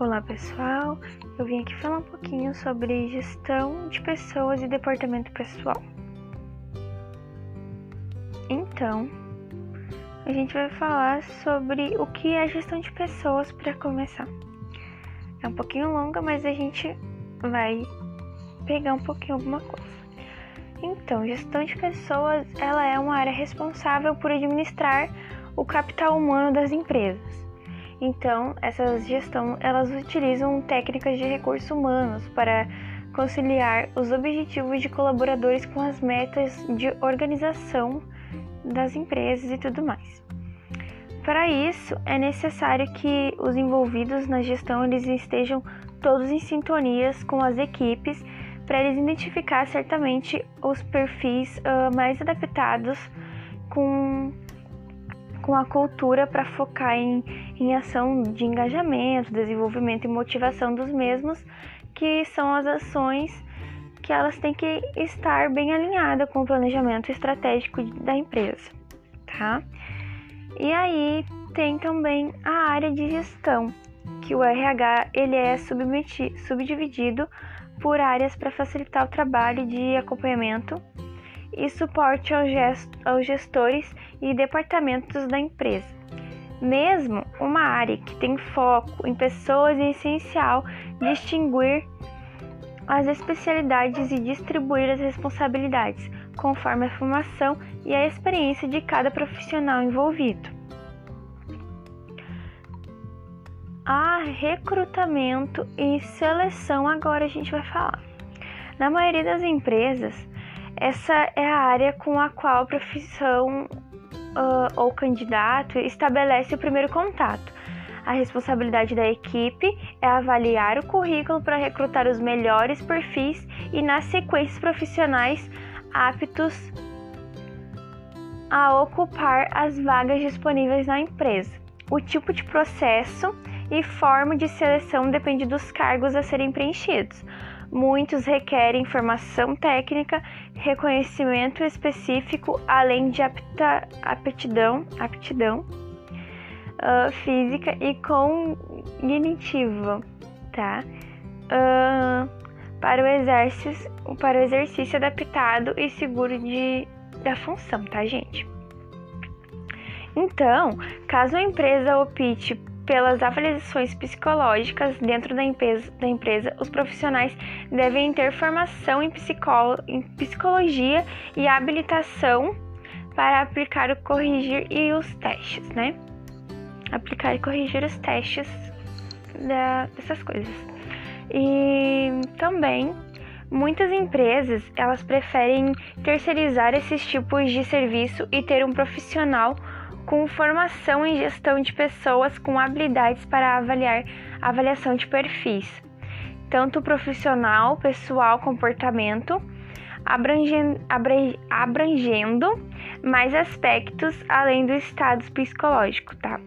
Olá pessoal, eu vim aqui falar um pouquinho sobre gestão de pessoas e departamento pessoal. Então, a gente vai falar sobre o que é gestão de pessoas para começar. É um pouquinho longa, mas a gente vai pegar um pouquinho alguma coisa. Então, gestão de pessoas, ela é uma área responsável por administrar o capital humano das empresas então, essas gestão, elas utilizam técnicas de recursos humanos para conciliar os objetivos de colaboradores com as metas de organização das empresas e tudo mais. Para isso, é necessário que os envolvidos na gestão eles estejam todos em sintonias com as equipes para eles identificar certamente os perfis uh, mais adaptados com com a cultura para focar em, em ação de engajamento, desenvolvimento e motivação dos mesmos, que são as ações que elas têm que estar bem alinhadas com o planejamento estratégico da empresa, tá? E aí tem também a área de gestão, que o RH ele é subdividido por áreas para facilitar o trabalho de acompanhamento e suporte aos gestores e departamentos da empresa. Mesmo uma área que tem foco em pessoas é essencial distinguir as especialidades e distribuir as responsabilidades conforme a formação e a experiência de cada profissional envolvido. A recrutamento e seleção agora a gente vai falar. Na maioria das empresas, essa é a área com a qual a profissão uh, ou candidato estabelece o primeiro contato. A responsabilidade da equipe é avaliar o currículo para recrutar os melhores perfis e, nas sequências profissionais aptos a ocupar as vagas disponíveis na empresa. O tipo de processo e forma de seleção depende dos cargos a serem preenchidos. Muitos requerem formação técnica, reconhecimento específico, além de apta, aptidão, aptidão uh, física e cognitiva, tá? Uh, para, o exercício, para o exercício adaptado e seguro de, da função, tá, gente? Então, caso a empresa opte pelas avaliações psicológicas dentro da empresa, da empresa, os profissionais devem ter formação em, em psicologia e habilitação para aplicar, corrigir e os testes, né? Aplicar e corrigir os testes da, dessas coisas. E também muitas empresas elas preferem terceirizar esses tipos de serviço e ter um profissional com formação em gestão de pessoas com habilidades para avaliar avaliação de perfis, tanto profissional, pessoal, comportamento, abrangendo, abrangendo mais aspectos além do estado psicológico, tá?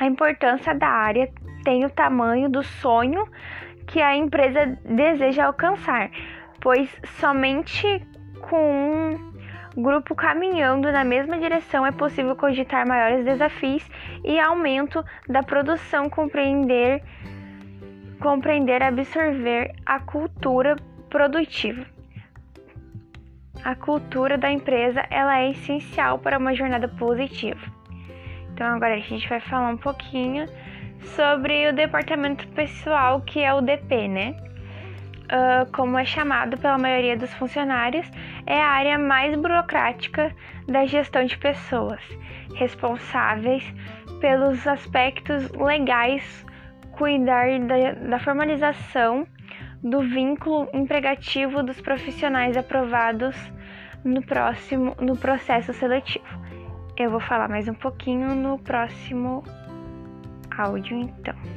A importância da área tem o tamanho do sonho que a empresa deseja alcançar, pois somente com grupo caminhando na mesma direção, é possível cogitar maiores desafios e aumento da produção, compreender, compreender, absorver a cultura produtiva. A cultura da empresa ela é essencial para uma jornada positiva. Então agora a gente vai falar um pouquinho sobre o departamento pessoal que é o DP, né? Uh, como é chamado pela maioria dos funcionários, é a área mais burocrática da gestão de pessoas, responsáveis pelos aspectos legais, cuidar da, da formalização do vínculo empregativo dos profissionais aprovados no próximo no processo seletivo. Eu vou falar mais um pouquinho no próximo áudio então.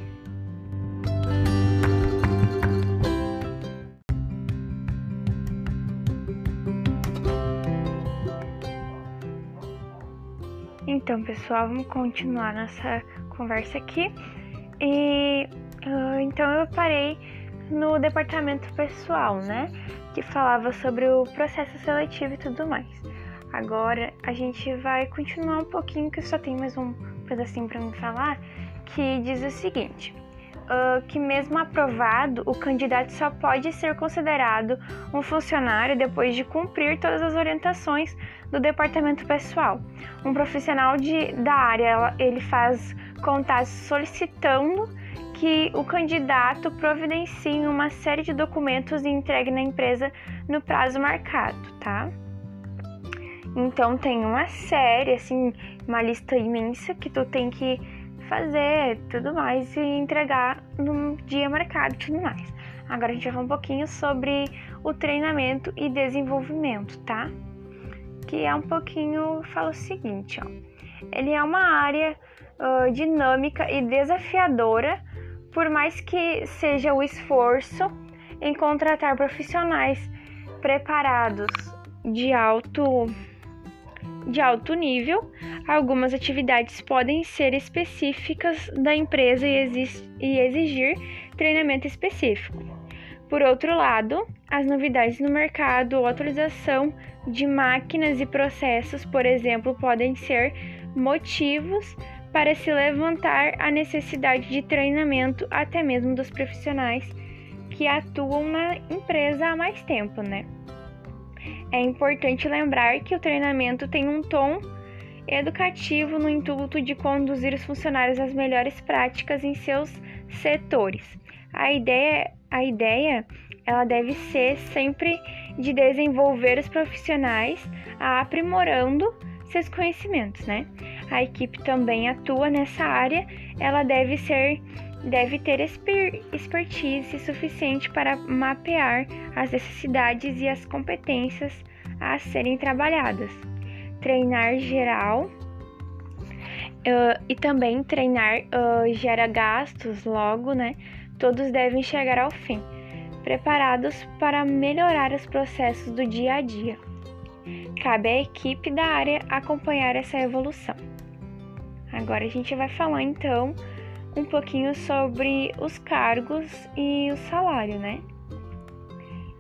Então, pessoal, vamos continuar nossa conversa aqui. E uh, então eu parei no departamento pessoal, né? Que falava sobre o processo seletivo e tudo mais. Agora a gente vai continuar um pouquinho, que só tem mais um pedacinho para me falar, que diz o seguinte: uh, que, mesmo aprovado, o candidato só pode ser considerado um funcionário depois de cumprir todas as orientações do departamento pessoal. Um profissional de, da área ele faz contatos solicitando que o candidato providencie uma série de documentos e entregue na empresa no prazo marcado, tá? Então tem uma série, assim, uma lista imensa que tu tem que fazer tudo mais e entregar no dia marcado e tudo mais. Agora a gente vai falar um pouquinho sobre o treinamento e desenvolvimento, tá? Que é um pouquinho, fala o seguinte, ó. Ele é uma área uh, dinâmica e desafiadora, por mais que seja o esforço em contratar profissionais preparados de alto de alto nível, algumas atividades podem ser específicas da empresa e exigir treinamento específico. Por outro lado, as novidades no mercado ou atualização de máquinas e processos, por exemplo, podem ser motivos para se levantar a necessidade de treinamento até mesmo dos profissionais que atuam na empresa há mais tempo, né? É importante lembrar que o treinamento tem um tom educativo no intuito de conduzir os funcionários às melhores práticas em seus setores. A ideia, a ideia ela deve ser sempre de desenvolver os profissionais aprimorando seus conhecimentos, né? A equipe também atua nessa área, ela deve ser deve ter expertise suficiente para mapear as necessidades e as competências a serem trabalhadas, treinar geral uh, e também treinar uh, gera gastos, logo, né? Todos devem chegar ao fim, preparados para melhorar os processos do dia a dia. Cabe à equipe da área acompanhar essa evolução. Agora a gente vai falar então um pouquinho sobre os cargos e o salário, né?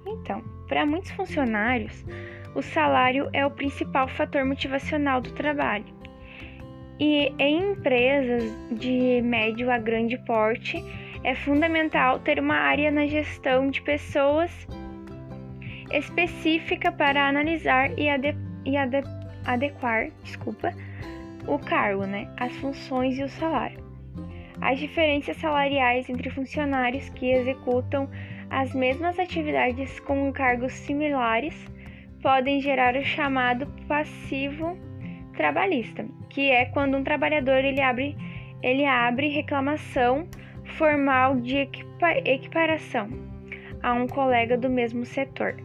Então, para muitos funcionários, o salário é o principal fator motivacional do trabalho. E em empresas de médio a grande porte, é fundamental ter uma área na gestão de pessoas específica para analisar e, ade e ade adequar desculpa, o cargo, né, as funções e o salário. As diferenças salariais entre funcionários que executam as mesmas atividades com cargos similares podem gerar o chamado passivo trabalhista, que é quando um trabalhador ele abre, ele abre reclamação formal de equipa, equiparação a um colega do mesmo setor.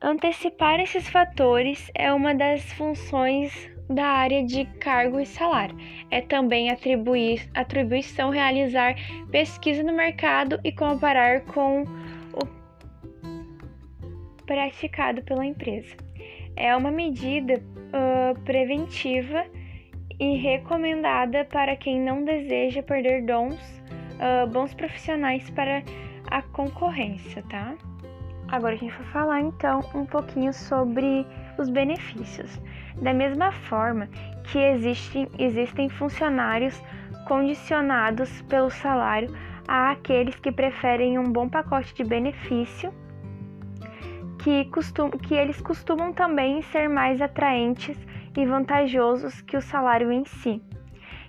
Antecipar esses fatores é uma das funções da área de cargo e salário. É também atribuir, atribuição realizar pesquisa no mercado e comparar com o praticado pela empresa. É uma medida uh, preventiva e recomendada para quem não deseja perder dons, uh, bons profissionais para a concorrência, tá? Agora a gente vai falar então um pouquinho sobre os benefícios. Da mesma forma que existem, existem funcionários condicionados pelo salário há aqueles que preferem um bom pacote de benefício, que, costum, que eles costumam também ser mais atraentes e vantajosos que o salário em si.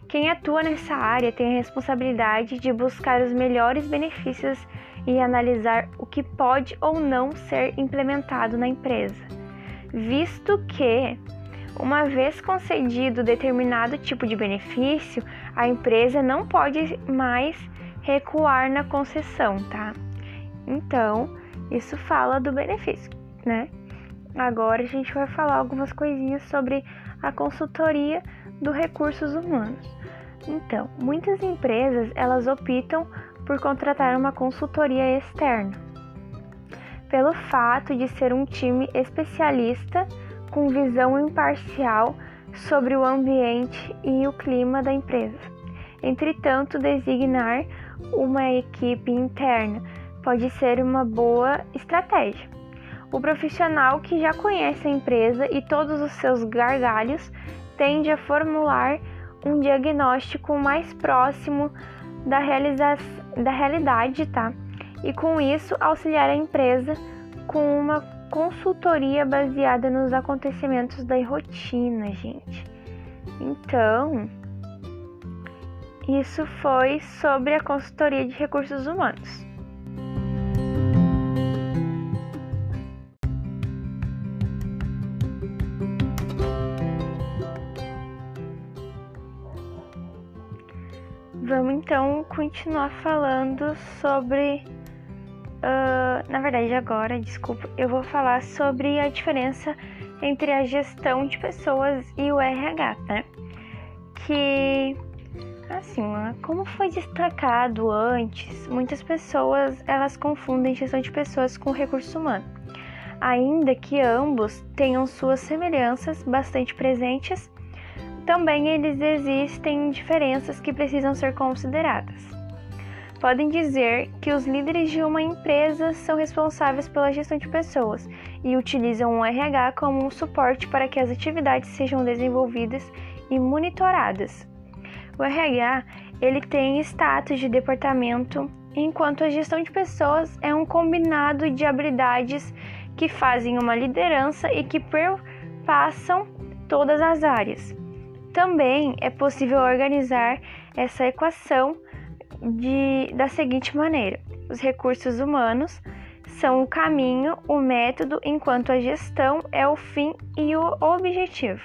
Quem atua nessa área tem a responsabilidade de buscar os melhores benefícios e analisar o que pode ou não ser implementado na empresa, visto que uma vez concedido determinado tipo de benefício, a empresa não pode mais recuar na concessão, tá? Então, isso fala do benefício, né? Agora a gente vai falar algumas coisinhas sobre a consultoria do recursos humanos. Então, muitas empresas elas optam por contratar uma consultoria externa, pelo fato de ser um time especialista com visão imparcial sobre o ambiente e o clima da empresa. Entretanto, designar uma equipe interna pode ser uma boa estratégia. O profissional que já conhece a empresa e todos os seus gargalhos tende a formular um diagnóstico mais próximo da, da realidade, tá? E com isso auxiliar a empresa com uma consultoria baseada nos acontecimentos da rotina, gente. Então, isso foi sobre a consultoria de recursos humanos. Vamos então continuar falando sobre. Uh, na verdade, agora, desculpa, eu vou falar sobre a diferença entre a gestão de pessoas e o RH, né? Que, assim, como foi destacado antes, muitas pessoas elas confundem gestão de pessoas com recurso humano, ainda que ambos tenham suas semelhanças bastante presentes também eles existem diferenças que precisam ser consideradas. Podem dizer que os líderes de uma empresa são responsáveis pela gestão de pessoas e utilizam o RH como um suporte para que as atividades sejam desenvolvidas e monitoradas. O RH ele tem status de departamento, enquanto a gestão de pessoas é um combinado de habilidades que fazem uma liderança e que perpassam todas as áreas. Também é possível organizar essa equação de, da seguinte maneira: os recursos humanos são o caminho, o método, enquanto a gestão é o fim e o objetivo.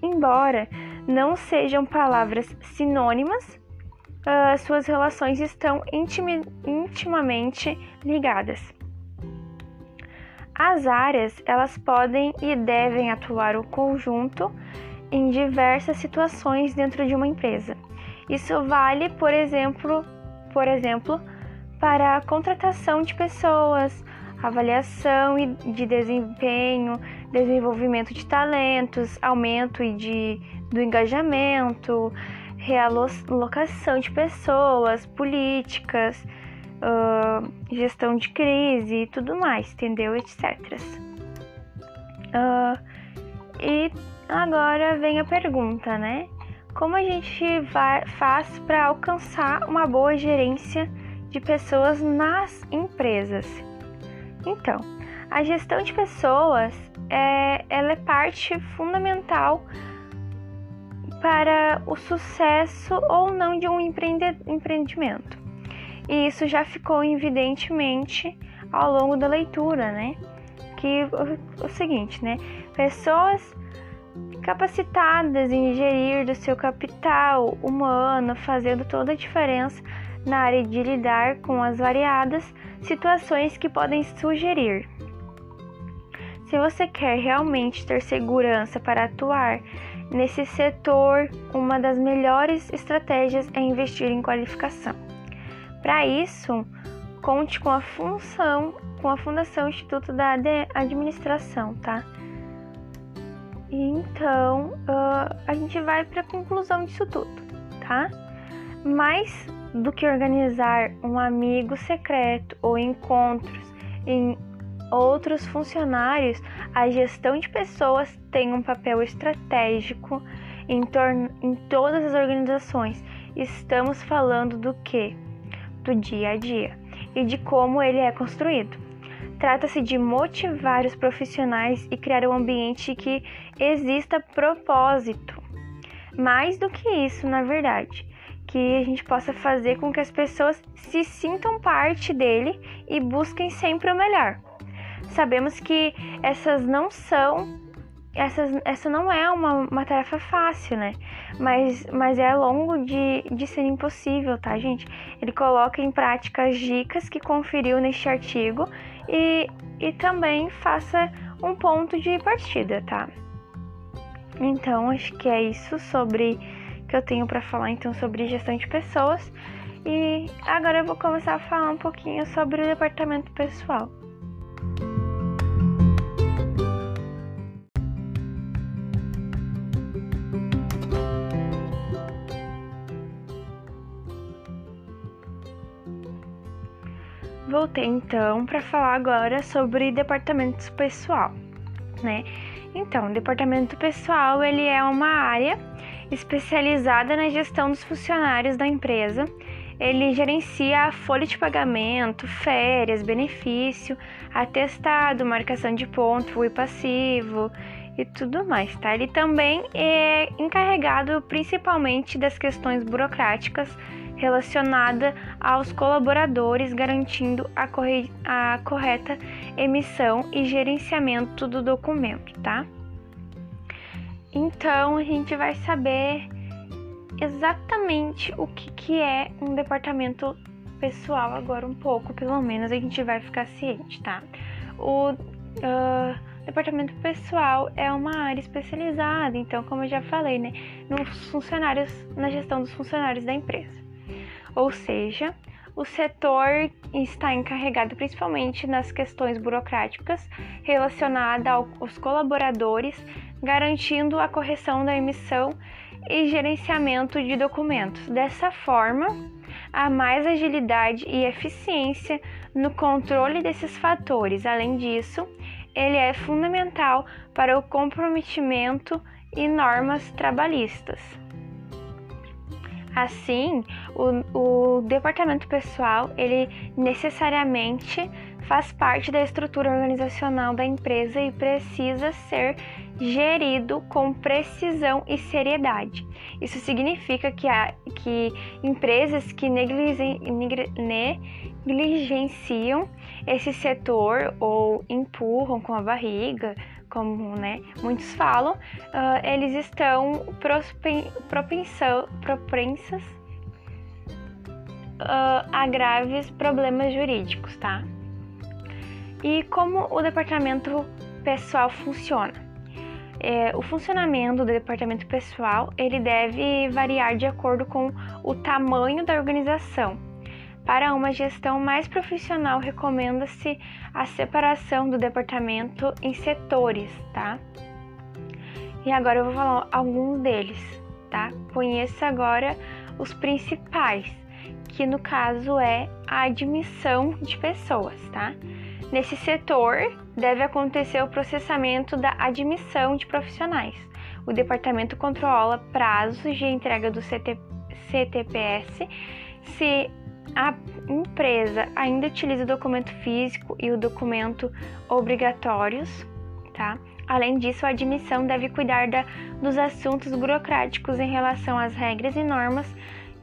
Embora não sejam palavras sinônimas, uh, suas relações estão intimamente ligadas. As áreas elas podem e devem atuar o conjunto em diversas situações dentro de uma empresa. Isso vale, por exemplo, por exemplo, para a contratação de pessoas, avaliação de desempenho, desenvolvimento de talentos, aumento de, do engajamento, realocação de pessoas, políticas, uh, gestão de crise e tudo mais, entendeu? Etc. Uh, e Agora vem a pergunta, né? Como a gente vai, faz para alcançar uma boa gerência de pessoas nas empresas? Então, a gestão de pessoas é, ela é parte fundamental para o sucesso ou não de um empreendimento. E isso já ficou evidentemente ao longo da leitura, né? Que o, o seguinte, né? Pessoas capacitadas em gerir do seu capital humano, fazendo toda a diferença na área de lidar com as variadas situações que podem sugerir. Se você quer realmente ter segurança para atuar nesse setor, uma das melhores estratégias é investir em qualificação. Para isso, conte com a função, com a Fundação Instituto da Administração, tá? Então, uh, a gente vai para a conclusão disso tudo, tá? Mais do que organizar um amigo secreto ou encontros em outros funcionários, a gestão de pessoas tem um papel estratégico em, em todas as organizações. Estamos falando do que? Do dia a dia e de como ele é construído. Trata-se de motivar os profissionais e criar um ambiente que exista propósito. Mais do que isso, na verdade, que a gente possa fazer com que as pessoas se sintam parte dele e busquem sempre o melhor. Sabemos que essas não são essas, essa não é uma, uma tarefa fácil, né? Mas, mas é longo de, de ser impossível, tá, gente? Ele coloca em prática as dicas que conferiu neste artigo e, e também faça um ponto de partida, tá? Então, acho que é isso sobre que eu tenho para falar então sobre gestão de pessoas. E agora eu vou começar a falar um pouquinho sobre o departamento pessoal. Voltei então para falar agora sobre departamento pessoal. né? Então, departamento pessoal, ele é uma área especializada na gestão dos funcionários da empresa. Ele gerencia a folha de pagamento, férias, benefício, atestado, marcação de ponto e passivo e tudo mais, tá? Ele também é encarregado principalmente das questões burocráticas relacionada aos colaboradores, garantindo a, corre a correta emissão e gerenciamento do documento, tá? Então a gente vai saber exatamente o que, que é um departamento pessoal agora um pouco, pelo menos a gente vai ficar ciente, tá? O uh, departamento pessoal é uma área especializada, então como eu já falei, né, nos funcionários, na gestão dos funcionários da empresa ou seja, o setor está encarregado principalmente nas questões burocráticas relacionadas aos colaboradores, garantindo a correção da emissão e gerenciamento de documentos. Dessa forma, há mais agilidade e eficiência no controle desses fatores. Além disso, ele é fundamental para o comprometimento e normas trabalhistas. Assim, o, o departamento pessoal ele necessariamente faz parte da estrutura organizacional da empresa e precisa ser gerido com precisão e seriedade. Isso significa que, há, que empresas que negligenciam esse setor ou empurram com a barriga como né, muitos falam, uh, eles estão propensão, propensas uh, a graves problemas jurídicos, tá? E como o departamento pessoal funciona? É, o funcionamento do departamento pessoal ele deve variar de acordo com o tamanho da organização para uma gestão mais profissional, recomenda-se a separação do departamento em setores, tá? E agora eu vou falar alguns deles, tá? Conheça agora os principais, que no caso é a admissão de pessoas, tá? Nesse setor deve acontecer o processamento da admissão de profissionais. O departamento controla prazos de entrega do CT, CTPS, se a empresa ainda utiliza o documento físico e o documento obrigatórios, tá? Além disso, a admissão deve cuidar da, dos assuntos burocráticos em relação às regras e normas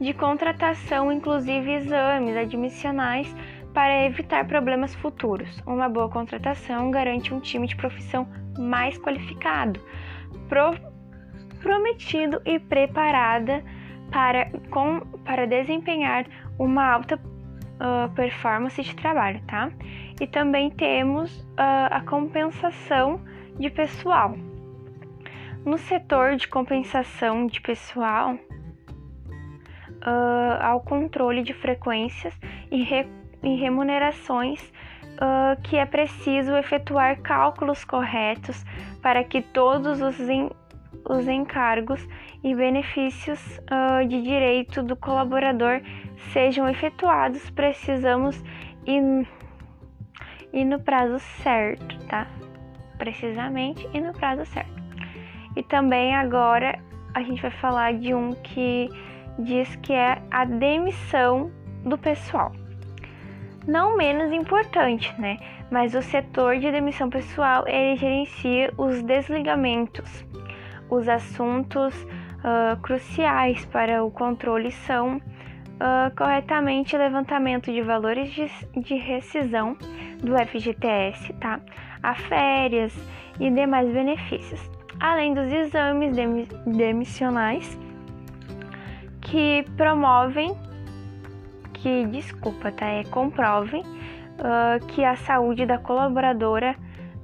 de contratação, inclusive exames admissionais, para evitar problemas futuros. Uma boa contratação garante um time de profissão mais qualificado, pro, prometido e preparada para, com, para desempenhar uma alta uh, performance de trabalho, tá? E também temos uh, a compensação de pessoal. No setor de compensação de pessoal, uh, ao controle de frequências e, re e remunerações uh, que é preciso efetuar cálculos corretos para que todos os, en os encargos e benefícios uh, de direito do colaborador sejam efetuados, precisamos ir, ir no prazo certo, tá? Precisamente e no prazo certo. E também agora a gente vai falar de um que diz que é a demissão do pessoal. Não menos importante, né? Mas o setor de demissão pessoal ele gerencia os desligamentos. Os assuntos uh, cruciais para o controle são uh, corretamente levantamento de valores de, de rescisão do FGTS, tá? A férias e demais benefícios, além dos exames demissionais que promovem, que desculpa, tá? É comprovem uh, que a saúde da colaboradora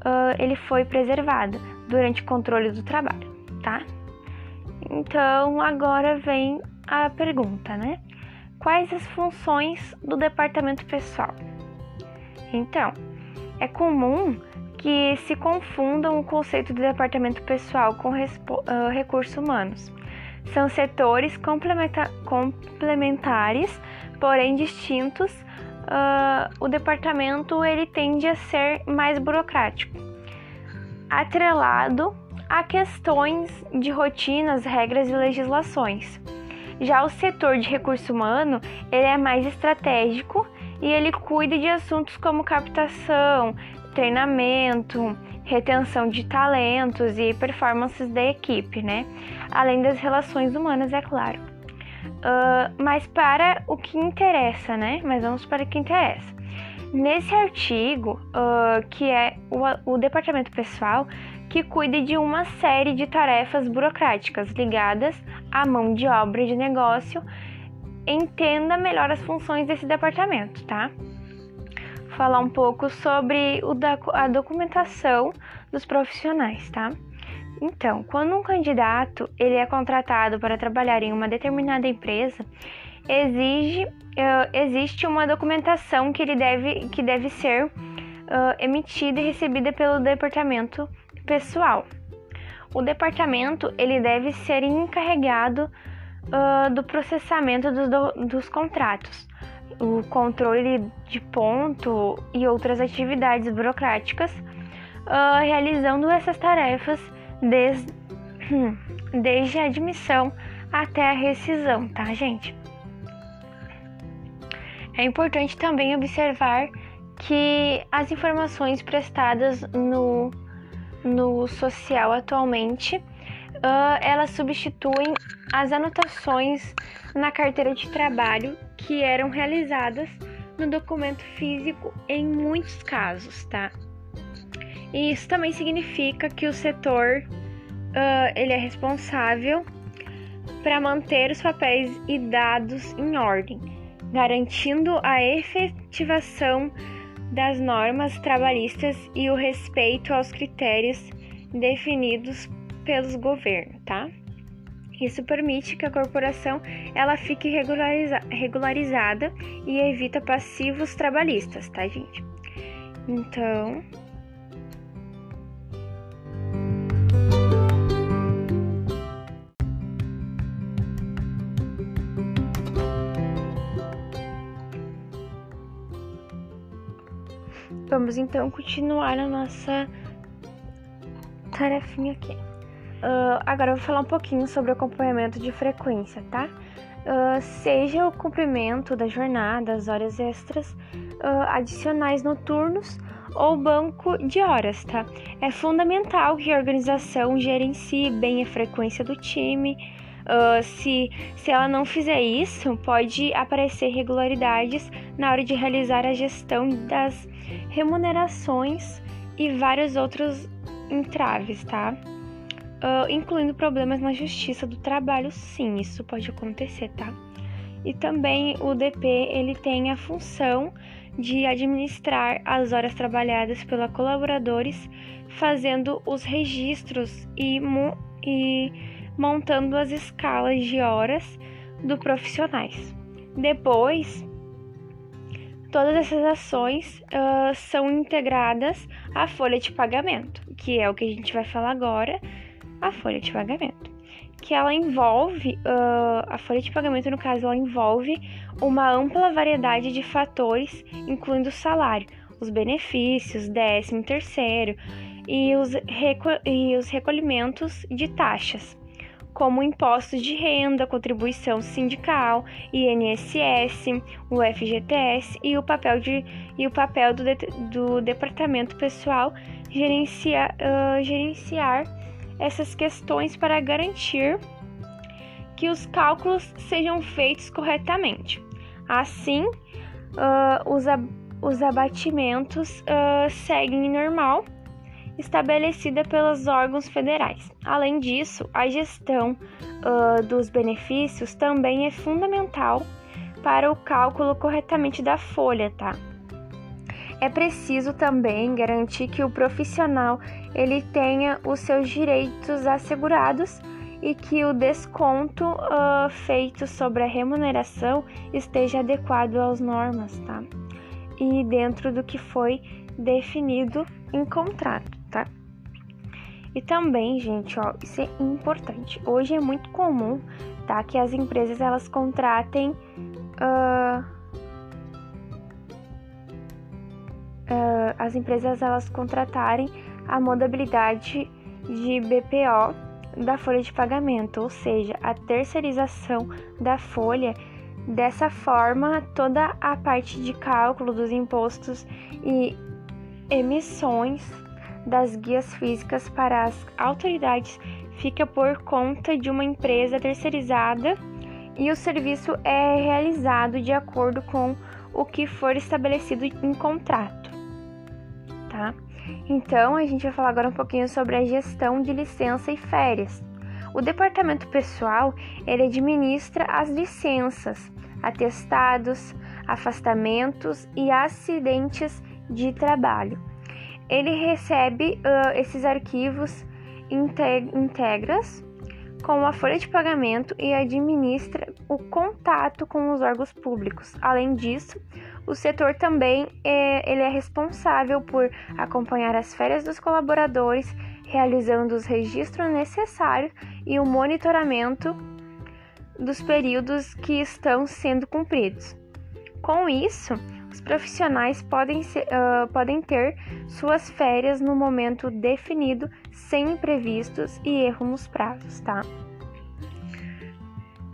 uh, ele foi preservada durante o controle do trabalho, tá? Então agora vem a pergunta, né? Quais as funções do departamento pessoal? Então, é comum que se confundam o conceito de departamento pessoal com uh, recursos humanos. São setores complementares, porém distintos. Uh, o departamento ele tende a ser mais burocrático. atrelado a questões de rotinas, regras e legislações. Já o setor de recurso humano, ele é mais estratégico e ele cuida de assuntos como captação, treinamento, retenção de talentos e performances da equipe, né? Além das relações humanas, é claro. Uh, mas para o que interessa, né? Mas vamos para o que interessa. Nesse artigo, uh, que é o, o departamento pessoal, que cuida de uma série de tarefas burocráticas ligadas à mão de obra de negócio, entenda melhor as funções desse departamento, tá? Falar um pouco sobre a documentação dos profissionais, tá? Então, quando um candidato ele é contratado para trabalhar em uma determinada empresa, exige, uh, existe uma documentação que ele deve, que deve ser uh, emitida e recebida pelo departamento pessoal. O departamento ele deve ser encarregado uh, do processamento dos, do, dos contratos, o controle de ponto e outras atividades burocráticas, uh, realizando essas tarefas desde, desde a admissão até a rescisão, tá, gente? É importante também observar que as informações prestadas no no social atualmente, uh, elas substituem as anotações na carteira de trabalho que eram realizadas no documento físico em muitos casos, tá? E isso também significa que o setor uh, ele é responsável para manter os papéis e dados em ordem, garantindo a efetivação das normas trabalhistas e o respeito aos critérios definidos pelos governos, tá? Isso permite que a corporação ela fique regulariza regularizada e evita passivos trabalhistas, tá, gente? Então, Vamos então continuar a nossa tarefinha aqui. Uh, agora eu vou falar um pouquinho sobre o acompanhamento de frequência, tá? Uh, seja o cumprimento da jornada, as horas extras, uh, adicionais noturnos ou banco de horas, tá? É fundamental que a organização gerencie bem a frequência do time. Uh, se, se ela não fizer isso, pode aparecer irregularidades na hora de realizar a gestão das remunerações e vários outros entraves, tá? Uh, incluindo problemas na justiça do trabalho, sim, isso pode acontecer, tá? E também o DP ele tem a função de administrar as horas trabalhadas pelos colaboradores, fazendo os registros e, mo e montando as escalas de horas do profissionais. Depois, Todas essas ações uh, são integradas à folha de pagamento, que é o que a gente vai falar agora, a folha de pagamento. Que ela envolve, uh, a folha de pagamento, no caso, ela envolve uma ampla variedade de fatores, incluindo o salário, os benefícios, décimo terceiro e os, e os recolhimentos de taxas como impostos de renda, contribuição sindical, INSS, o FGTS e o papel, de, e o papel do, de, do departamento pessoal gerenciar, uh, gerenciar essas questões para garantir que os cálculos sejam feitos corretamente. Assim, uh, os, ab os abatimentos uh, seguem normal estabelecida pelos órgãos federais. Além disso, a gestão uh, dos benefícios também é fundamental para o cálculo corretamente da folha, tá? É preciso também garantir que o profissional ele tenha os seus direitos assegurados e que o desconto uh, feito sobre a remuneração esteja adequado às normas, tá? E dentro do que foi definido em contrato. E também, gente, ó, isso é importante. Hoje é muito comum, tá, que as empresas elas contratem uh, uh, as empresas elas contratarem a modalidade de BPO da folha de pagamento, ou seja, a terceirização da folha. Dessa forma, toda a parte de cálculo dos impostos e emissões das guias físicas para as autoridades fica por conta de uma empresa terceirizada e o serviço é realizado de acordo com o que for estabelecido em contrato, tá? Então, a gente vai falar agora um pouquinho sobre a gestão de licença e férias. O departamento pessoal, ele administra as licenças, atestados, afastamentos e acidentes de trabalho. Ele recebe uh, esses arquivos integras com a folha de pagamento e administra o contato com os órgãos públicos. Além disso, o setor também é, ele é responsável por acompanhar as férias dos colaboradores, realizando os registros necessários e o monitoramento dos períodos que estão sendo cumpridos. Com isso, os profissionais podem, ser, uh, podem ter suas férias no momento definido, sem imprevistos e erro nos prazos, tá?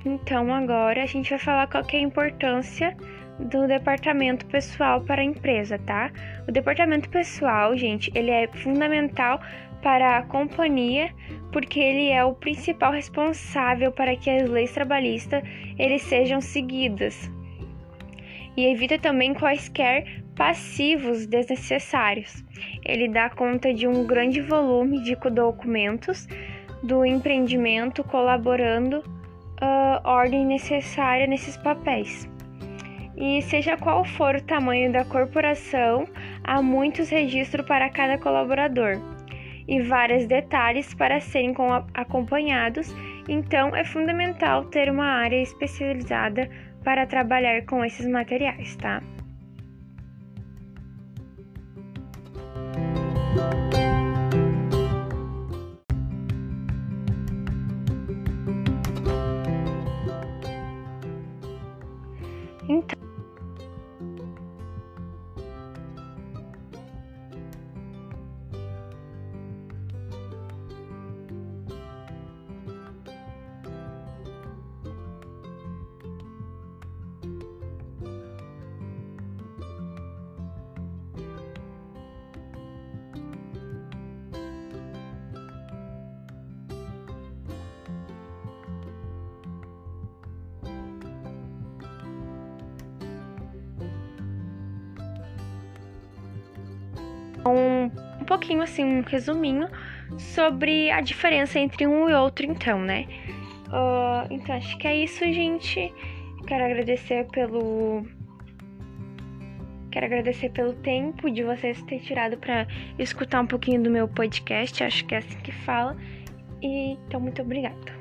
Então, agora a gente vai falar qual é a importância do departamento pessoal para a empresa, tá? O departamento pessoal, gente, ele é fundamental para a companhia porque ele é o principal responsável para que as leis trabalhistas eles sejam seguidas, e evita também quaisquer passivos desnecessários. Ele dá conta de um grande volume de documentos do empreendimento, colaborando a uh, ordem necessária nesses papéis. E seja qual for o tamanho da corporação, há muitos registros para cada colaborador e vários detalhes para serem acompanhados, então é fundamental ter uma área especializada para trabalhar com esses materiais, tá? Um, um pouquinho assim, um resuminho sobre a diferença entre um e outro, então, né? Uh, então, acho que é isso, gente. Quero agradecer pelo. Quero agradecer pelo tempo de vocês ter tirado para escutar um pouquinho do meu podcast. Acho que é assim que fala. E então, muito obrigada.